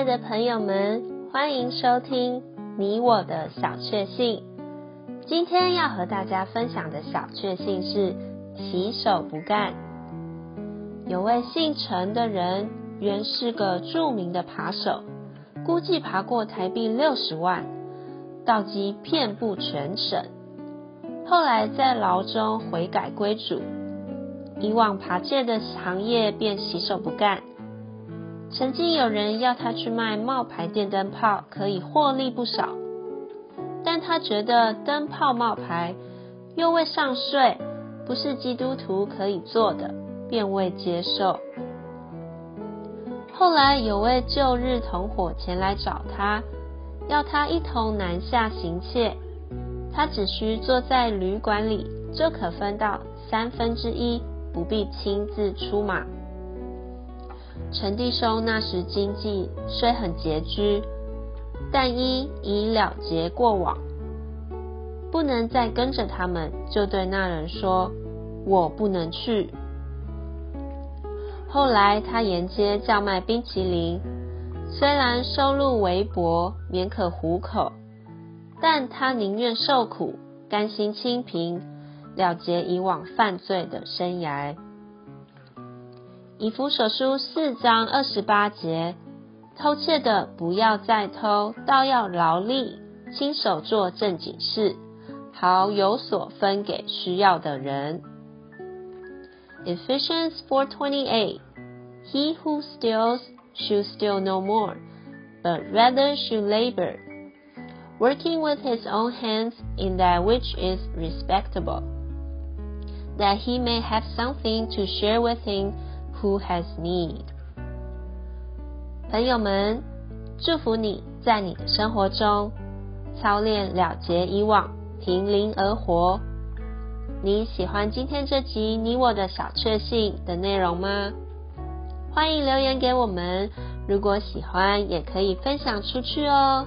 爱的朋友们，欢迎收听你我的小确幸。今天要和大家分享的小确幸是洗手不干。有位姓陈的人，原是个著名的扒手，估计爬过台币六十万，道绩遍布全省。后来在牢中悔改归主，以往扒戒的行业便洗手不干。曾经有人要他去卖冒牌电灯泡，可以获利不少，但他觉得灯泡冒牌又未上税，不是基督徒可以做的，便未接受。后来有位旧日同伙前来找他，要他一同南下行窃，他只需坐在旅馆里就可分到三分之一，不必亲自出马。陈弟兄那时经济虽很拮据，但因已了结过往，不能再跟着他们，就对那人说：“我不能去。”后来他沿街叫卖冰淇淋，虽然收入微薄，勉可糊口，但他宁愿受苦，甘心清贫，了结以往犯罪的生涯。以弗所书四章二十八节，偷窃的不要再偷，倒要劳力，亲手做正经事，好有所分给需要的人。Ephesians 4:28 He who steals should steal no more, but rather should labor, working with his own hands in that which is respectable, that he may have something to share with him Who has need？朋友们，祝福你在你的生活中操练了结以往，凭灵而活。你喜欢今天这集你我的小确幸的内容吗？欢迎留言给我们，如果喜欢也可以分享出去哦。